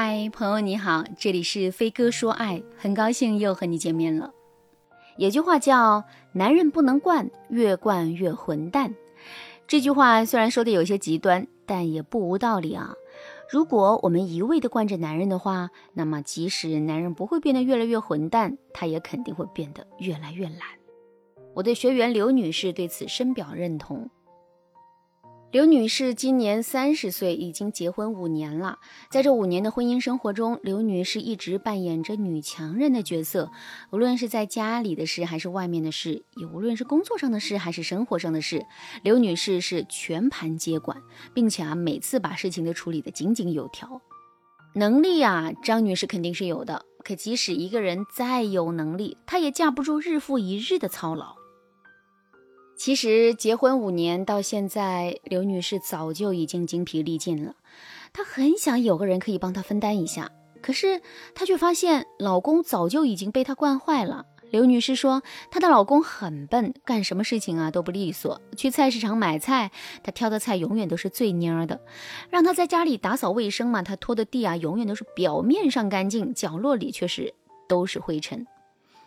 嗨，朋友你好，这里是飞哥说爱，很高兴又和你见面了。有句话叫“男人不能惯，越惯越混蛋”。这句话虽然说的有些极端，但也不无道理啊。如果我们一味的惯着男人的话，那么即使男人不会变得越来越混蛋，他也肯定会变得越来越懒。我的学员刘女士对此深表认同。刘女士今年三十岁，已经结婚五年了。在这五年的婚姻生活中，刘女士一直扮演着女强人的角色。无论是在家里的事，还是外面的事，也无论是工作上的事，还是生活上的事，刘女士是全盘接管，并且啊，每次把事情都处理得井井有条。能力啊，张女士肯定是有的。可即使一个人再有能力，她也架不住日复一日的操劳。其实结婚五年到现在，刘女士早就已经精疲力尽了。她很想有个人可以帮她分担一下，可是她却发现老公早就已经被她惯坏了。刘女士说，她的老公很笨，干什么事情啊都不利索。去菜市场买菜，他挑的菜永远都是最蔫儿的；让他在家里打扫卫生嘛，他拖的地啊永远都是表面上干净，角落里却是都是灰尘。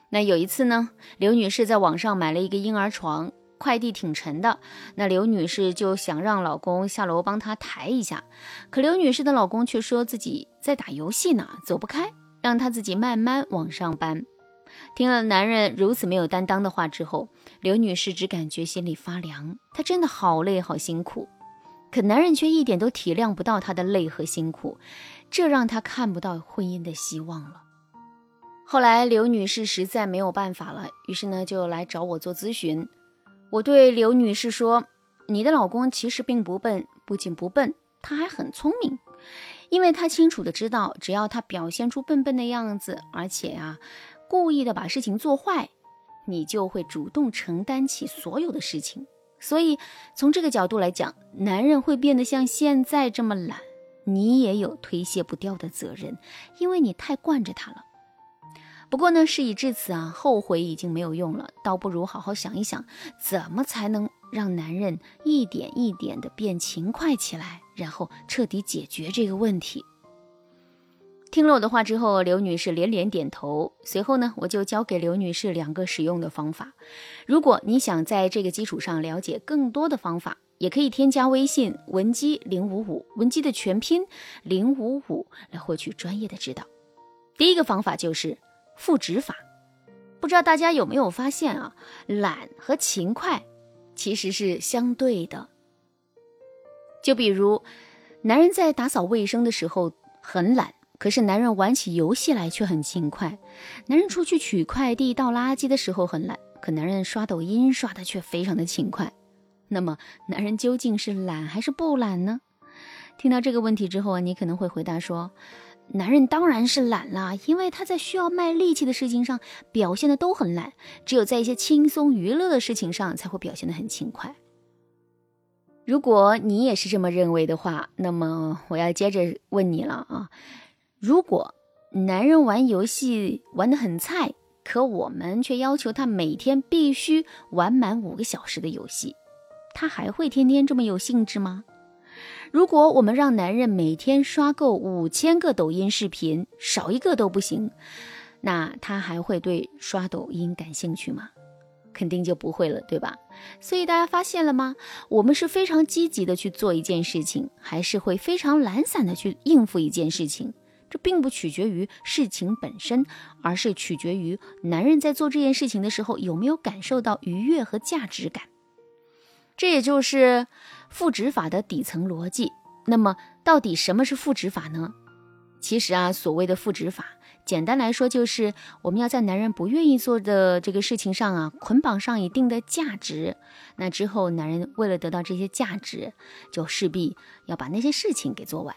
那有一次呢，刘女士在网上买了一个婴儿床。快递挺沉的，那刘女士就想让老公下楼帮她抬一下，可刘女士的老公却说自己在打游戏呢，走不开，让她自己慢慢往上搬。听了男人如此没有担当的话之后，刘女士只感觉心里发凉，她真的好累好辛苦，可男人却一点都体谅不到她的累和辛苦，这让她看不到婚姻的希望了。后来刘女士实在没有办法了，于是呢就来找我做咨询。我对刘女士说：“你的老公其实并不笨，不仅不笨，他还很聪明，因为他清楚的知道，只要他表现出笨笨的样子，而且啊，故意的把事情做坏，你就会主动承担起所有的事情。所以从这个角度来讲，男人会变得像现在这么懒，你也有推卸不掉的责任，因为你太惯着他了。”不过呢，事已至此啊，后悔已经没有用了，倒不如好好想一想，怎么才能让男人一点一点的变勤快起来，然后彻底解决这个问题。听了我的话之后，刘女士连连点头。随后呢，我就教给刘女士两个使用的方法。如果你想在这个基础上了解更多的方法，也可以添加微信文姬零五五，文姬的全拼零五五，来获取专业的指导。第一个方法就是。复职法，不知道大家有没有发现啊？懒和勤快其实是相对的。就比如，男人在打扫卫生的时候很懒，可是男人玩起游戏来却很勤快；男人出去取快递、倒垃圾的时候很懒，可男人刷抖音刷的却非常的勤快。那么，男人究竟是懒还是不懒呢？听到这个问题之后啊，你可能会回答说。男人当然是懒了，因为他在需要卖力气的事情上表现的都很懒，只有在一些轻松娱乐的事情上才会表现的很勤快。如果你也是这么认为的话，那么我要接着问你了啊！如果男人玩游戏玩的很菜，可我们却要求他每天必须玩满五个小时的游戏，他还会天天这么有兴致吗？如果我们让男人每天刷够五千个抖音视频，少一个都不行，那他还会对刷抖音感兴趣吗？肯定就不会了，对吧？所以大家发现了吗？我们是非常积极的去做一件事情，还是会非常懒散的去应付一件事情？这并不取决于事情本身，而是取决于男人在做这件事情的时候有没有感受到愉悦和价值感。这也就是赋值法的底层逻辑。那么，到底什么是赋值法呢？其实啊，所谓的赋值法，简单来说就是我们要在男人不愿意做的这个事情上啊，捆绑上一定的价值。那之后，男人为了得到这些价值，就势必要把那些事情给做完。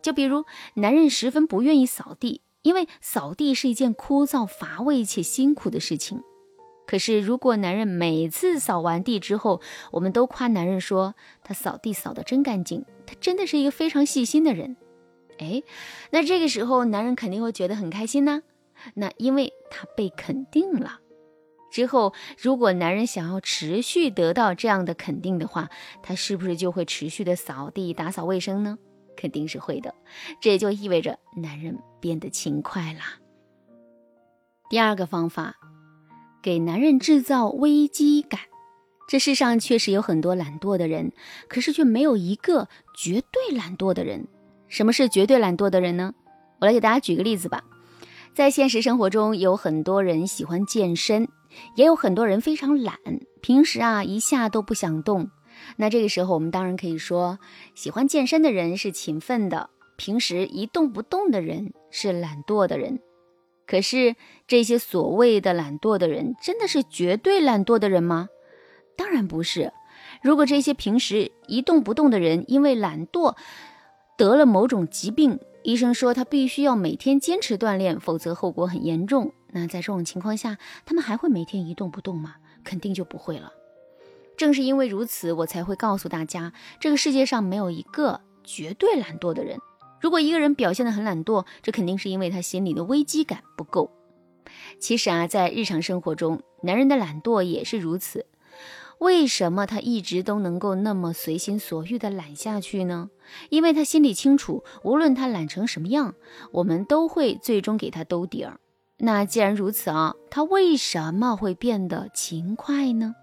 就比如，男人十分不愿意扫地，因为扫地是一件枯燥乏味且辛苦的事情。可是，如果男人每次扫完地之后，我们都夸男人说他扫地扫得真干净，他真的是一个非常细心的人，哎，那这个时候男人肯定会觉得很开心呢。那因为他被肯定了。之后，如果男人想要持续得到这样的肯定的话，他是不是就会持续的扫地打扫卫生呢？肯定是会的。这也就意味着男人变得勤快啦。第二个方法，给男人制造危机感。这世上确实有很多懒惰的人，可是却没有一个绝对懒惰的人。什么是绝对懒惰的人呢？我来给大家举个例子吧。在现实生活中，有很多人喜欢健身，也有很多人非常懒，平时啊一下都不想动。那这个时候，我们当然可以说，喜欢健身的人是勤奋的，平时一动不动的人是懒惰的人。可是，这些所谓的懒惰的人，真的是绝对懒惰的人吗？当然不是。如果这些平时一动不动的人因为懒惰得了某种疾病，医生说他必须要每天坚持锻炼，否则后果很严重。那在这种情况下，他们还会每天一动不动吗？肯定就不会了。正是因为如此，我才会告诉大家，这个世界上没有一个绝对懒惰的人。如果一个人表现得很懒惰，这肯定是因为他心里的危机感不够。其实啊，在日常生活中，男人的懒惰也是如此。为什么他一直都能够那么随心所欲地懒下去呢？因为他心里清楚，无论他懒成什么样，我们都会最终给他兜底儿。那既然如此啊，他为什么会变得勤快呢？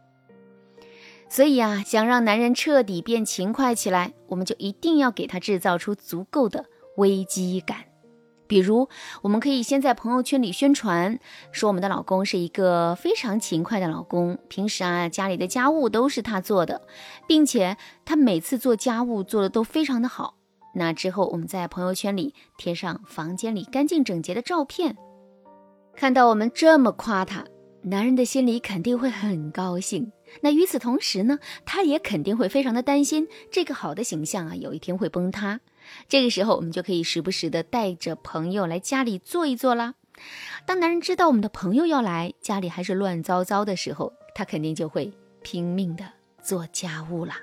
所以啊，想让男人彻底变勤快起来，我们就一定要给他制造出足够的危机感。比如，我们可以先在朋友圈里宣传，说我们的老公是一个非常勤快的老公，平时啊家里的家务都是他做的，并且他每次做家务做的都非常的好。那之后，我们在朋友圈里贴上房间里干净整洁的照片，看到我们这么夸他，男人的心里肯定会很高兴。那与此同时呢，他也肯定会非常的担心这个好的形象啊，有一天会崩塌。这个时候，我们就可以时不时的带着朋友来家里坐一坐啦。当男人知道我们的朋友要来，家里还是乱糟糟的时候，他肯定就会拼命的做家务啦。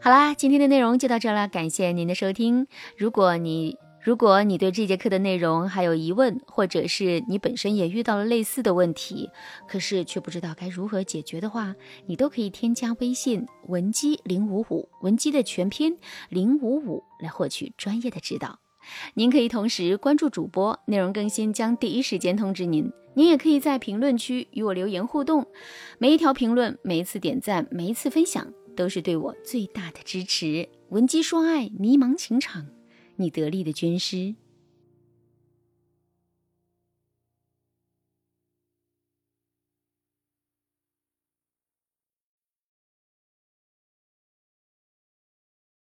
好啦，今天的内容就到这了，感谢您的收听。如果你如果你对这节课的内容还有疑问，或者是你本身也遇到了类似的问题，可是却不知道该如何解决的话，你都可以添加微信文姬零五五，文姬的全拼零五五，来获取专业的指导。您可以同时关注主播，内容更新将第一时间通知您。您也可以在评论区与我留言互动，每一条评论、每一次点赞、每一次分享，都是对我最大的支持。文姬说爱，迷茫情场。你得力的军师。